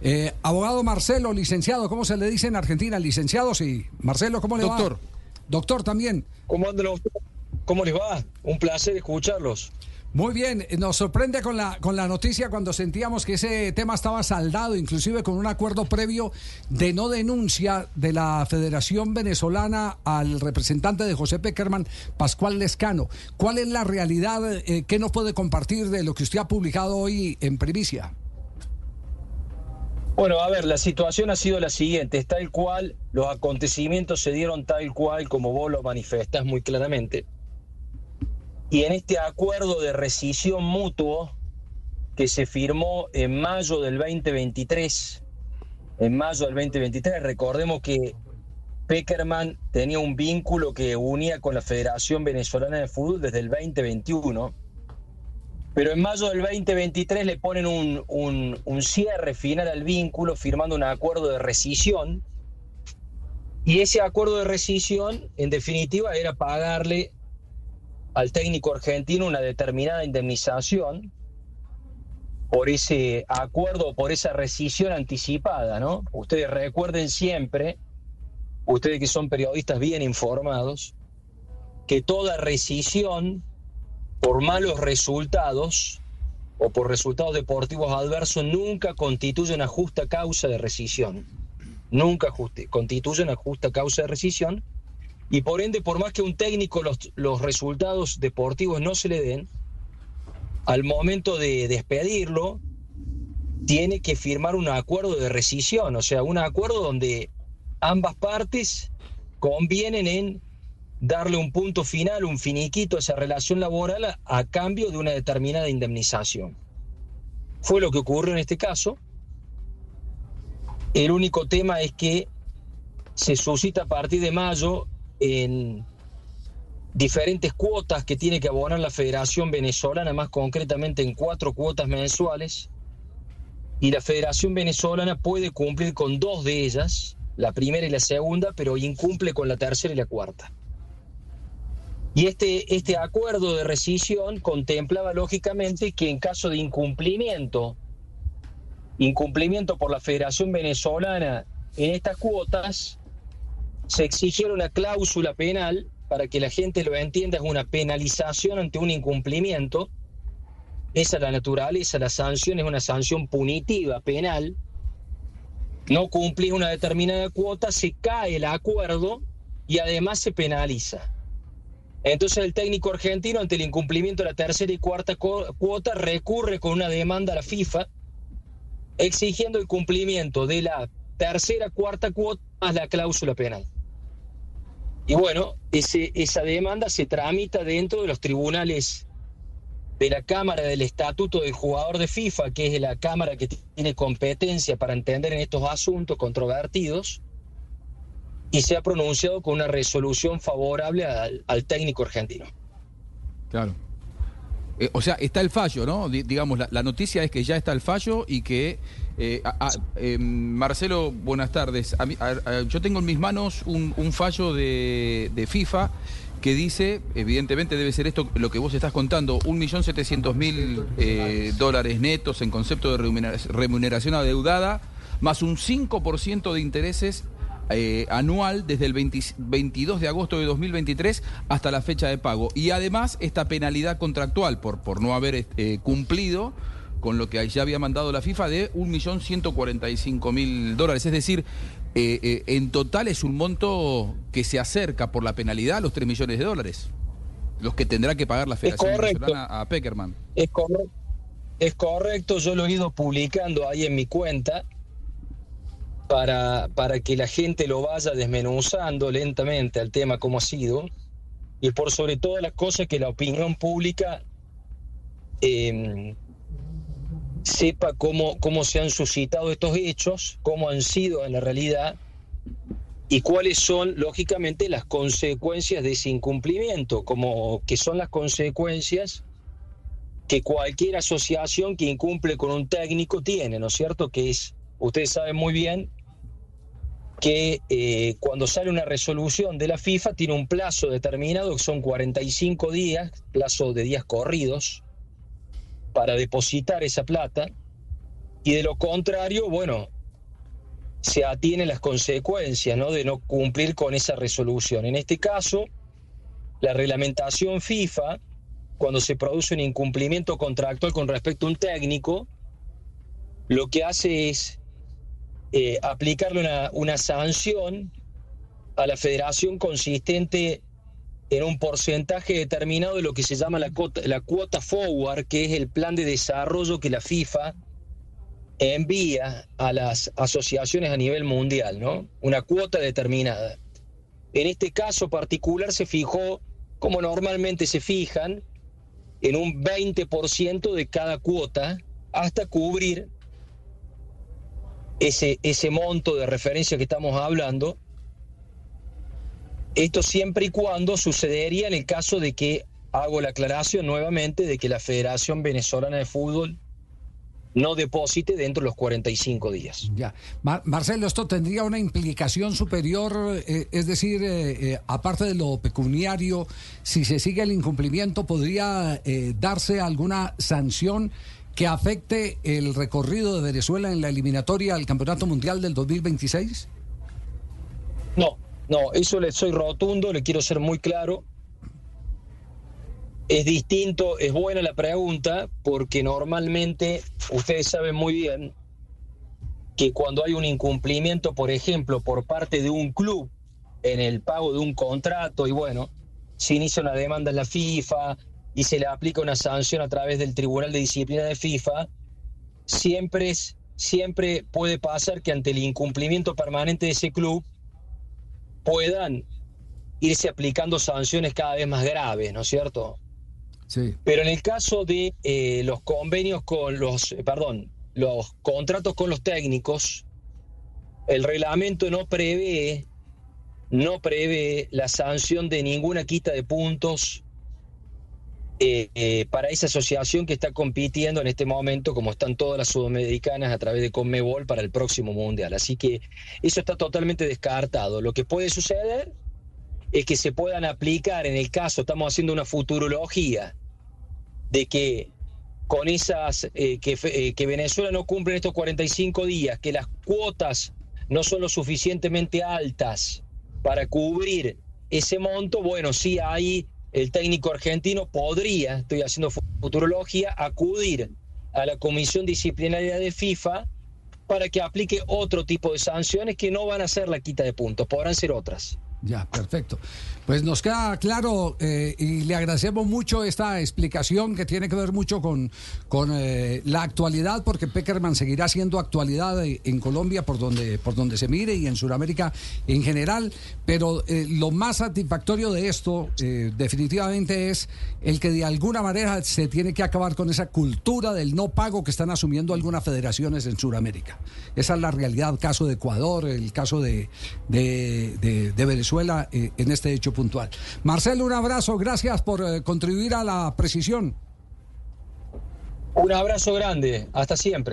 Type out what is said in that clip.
Eh, abogado Marcelo, licenciado, ¿cómo se le dice en Argentina? Licenciado, sí. Marcelo, ¿cómo le va? Doctor. Doctor también. ¿Cómo andan? ¿Cómo les va? Un placer escucharlos. Muy bien, nos sorprende con la, con la noticia cuando sentíamos que ese tema estaba saldado, inclusive con un acuerdo previo de no denuncia de la Federación Venezolana al representante de José Peckerman, Pascual Lescano. ¿Cuál es la realidad eh, que nos puede compartir de lo que usted ha publicado hoy en primicia? Bueno, a ver, la situación ha sido la siguiente, es tal cual, los acontecimientos se dieron tal cual como vos lo manifestás muy claramente. Y en este acuerdo de rescisión mutuo que se firmó en mayo del 2023, en mayo del 2023, recordemos que Peckerman tenía un vínculo que unía con la Federación Venezolana de Fútbol desde el 2021, pero en mayo del 2023 le ponen un, un, cierre final al vínculo firmando un acuerdo de rescisión, y ese acuerdo de rescisión, en definitiva, era pagarle al técnico argentino una determinada indemnización por ese acuerdo, por esa rescisión anticipada, ¿no? Ustedes recuerden siempre, ustedes que son periodistas bien informados, que toda rescisión por malos resultados o por resultados deportivos adversos nunca constituye una justa causa de rescisión. Nunca constituye una justa causa de rescisión y por ende, por más que un técnico los, los resultados deportivos no se le den, al momento de despedirlo, tiene que firmar un acuerdo de rescisión, o sea, un acuerdo donde ambas partes convienen en darle un punto final, un finiquito a esa relación laboral a, a, cambio de una determinada indemnización. Fue lo que ocurrió en este caso. El único tema es que se suscita a partir de mayo en diferentes cuotas que tiene que abonar la Federación Venezolana, más concretamente en cuatro cuotas mensuales, y la Federación Venezolana puede cumplir con dos de ellas, la primera y la segunda, pero incumple con la tercera y la cuarta. Y este, este acuerdo de rescisión contemplaba lógicamente que en caso de incumplimiento, incumplimiento por la Federación Venezolana en estas cuotas, se exigiera una cláusula penal, para que la gente lo entienda, es una penalización ante un incumplimiento. Esa es la naturaleza, la sanción es una sanción punitiva, penal. No cumplís una determinada cuota, se cae el acuerdo y además se penaliza. Entonces el técnico argentino ante el incumplimiento de la tercera y cuarta cuota recurre con una demanda a la FIFA exigiendo el cumplimiento de la tercera, cuarta cuota más la cláusula penal. Y bueno, ese, esa demanda se tramita dentro de los tribunales de la Cámara del Estatuto del Jugador de FIFA, que es la Cámara que tiene competencia para entender en estos asuntos controvertidos, y se ha pronunciado con una resolución favorable al, al técnico argentino. Claro. Eh, o sea, está el fallo, ¿no? Digamos, la, noticia es que ya está el fallo y que... Eh, eh, Marcelo, buenas tardes. Yo tengo en mis manos un, fallo de, de, FIFA que dice, evidentemente debe ser esto lo que vos estás contando, 1.700.000 eh, dólares netos en concepto de remuneración adeudada, más un 5% de intereses eh, anual desde el 20, 22 de agosto de 2023 hasta la fecha de pago. Y además esta penalidad contractual por, por no haber eh, cumplido con lo que ya había mandado la FIFA de 1.145.000 dólares. Es decir, eh, eh, en total es un monto que se acerca por la penalidad a los 3 millones de dólares. Los que tendrá que pagar la Federación Venezolana a Peckerman. Es correcto. Es correcto, yo lo he ido publicando ahí en mi cuenta para, para que la gente lo vaya desmenuzando lentamente al tema como ha sido y por sobre todas las cosas que la opinión pública eh, sepa cómo, cómo se han suscitado estos hechos, cómo han sido en la realidad y cuáles son, lógicamente, las consecuencias de ese incumplimiento, como que son las consecuencias que cualquier asociación que incumple con un técnico tiene, ¿no es cierto? Que es, ustedes saben muy bien que eh, cuando sale una resolución de la FIFA tiene un plazo determinado, que son 45 días, plazo de días corridos, para depositar esa plata. y de lo contrario, bueno, se atiene las consecuencias ¿no? de no cumplir con esa resolución. En este caso, la reglamentación FIFA, cuando se produce un incumplimiento contractual con respecto a un técnico, lo que hace es eh, aplicarle una, sanción a la federación consistente en un porcentaje determinado de lo que se llama la la cuota forward, que es el plan de desarrollo que la FIFA envía a las asociaciones a nivel mundial, ¿no? Una cuota determinada. En este caso particular se fijó, como normalmente se fijan, en un 20% de cada cuota hasta cubrir ese, ese monto de referencia que estamos hablando. Esto siempre y cuando sucedería en el caso de que, hago la aclaración nuevamente, de que la Federación Venezolana de Fútbol no deposite dentro de los 45 días. Ya. Marcelo, ¿esto tendría una implicación superior? Eh, es decir, eh, eh, aparte de lo pecuniario, si se sigue el incumplimiento, ¿podría darse alguna sanción que afecte el recorrido de Venezuela en la eliminatoria al Campeonato Mundial del 2026? No, no, eso le soy rotundo, le quiero ser muy claro. Es distinto, es buena la pregunta, porque normalmente ustedes saben muy bien que cuando hay un incumplimiento, por ejemplo, por parte de un club en el pago de un contrato, y bueno, se inicia una demanda en la FIFA, y se le aplica una sanción a través del Tribunal de Disciplina de FIFA, siempre, es, siempre puede pasar que ante el incumplimiento permanente de ese club puedan irse aplicando sanciones cada vez más graves, ¿no es cierto? Sí. Pero en el caso de eh, los convenios con los, eh, perdón, los contratos con los técnicos, el reglamento no prevé, no prevé la sanción de ninguna quita de puntos eh, eh, para esa asociación que está compitiendo en este momento, como están todas las sudamericanas a través de Conmebol para el próximo mundial. Así que eso está totalmente descartado. Lo que puede suceder es que se puedan aplicar, en el caso, estamos haciendo una futurología, de que con esas, eh, que, que Venezuela no cumple estos 45 días, que las cuotas no son lo suficientemente altas para cubrir ese monto, bueno, sí hay el técnico argentino podría, estoy haciendo futurología, acudir a la Comisión Disciplinaria de FIFA para que aplique otro tipo de sanciones que no van a ser la quita de puntos, podrán ser otras. Ya, perfecto. Pues nos queda claro eh, y le agradecemos mucho esta explicación que tiene que ver mucho con, con eh, la actualidad, porque Peckerman seguirá siendo actualidad en Colombia por donde, por donde se mire y en Sudamérica en general. Pero eh, lo más satisfactorio de esto definitivamente es el que de alguna manera se tiene que acabar con esa cultura del no pago que están asumiendo algunas federaciones en Sudamérica. Esa es la realidad, caso de Ecuador, el caso de, de Venezuela en este hecho puntual. Marcelo, un abrazo, gracias por eh, contribuir a la precisión. Un abrazo grande, hasta siempre.